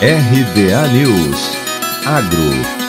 RBA News. Agro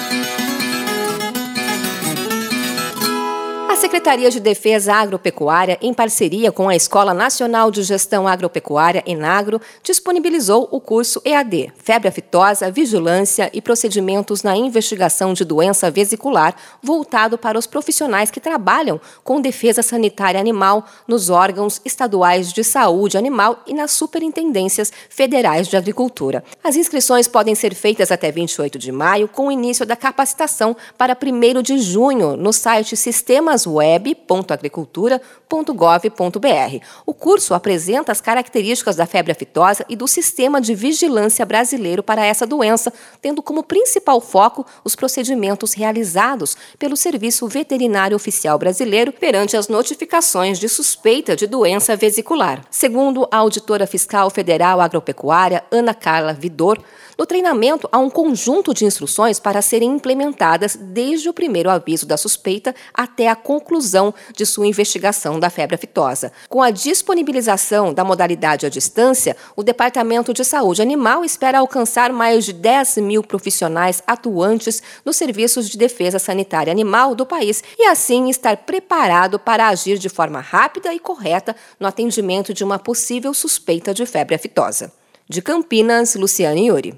Secretaria de Defesa Agropecuária, em parceria com a Escola Nacional de Gestão Agropecuária, Enagro, disponibilizou o curso EAD Febre aftosa, Vigilância e Procedimentos na Investigação de Doença Vesicular, voltado para os profissionais que trabalham com defesa sanitária animal nos órgãos estaduais de saúde animal e nas superintendências federais de agricultura. As inscrições podem ser feitas até 28 de maio, com o início da capacitação para 1 de junho no site Sistemas web.agricultura.gov.br. O curso apresenta as características da febre aftosa e do sistema de vigilância brasileiro para essa doença, tendo como principal foco os procedimentos realizados pelo Serviço Veterinário Oficial Brasileiro perante as notificações de suspeita de doença vesicular. Segundo a auditora fiscal federal agropecuária Ana Carla Vidor, no treinamento há um conjunto de instruções para serem implementadas desde o primeiro aviso da suspeita até a conclusão de sua investigação da febre aftosa. Com a disponibilização da modalidade à distância, o Departamento de Saúde Animal espera alcançar mais de 10 mil profissionais atuantes nos serviços de defesa sanitária animal do país e, assim, estar preparado para agir de forma rápida e correta no atendimento de uma possível suspeita de febre aftosa. De Campinas, Luciane Yuri.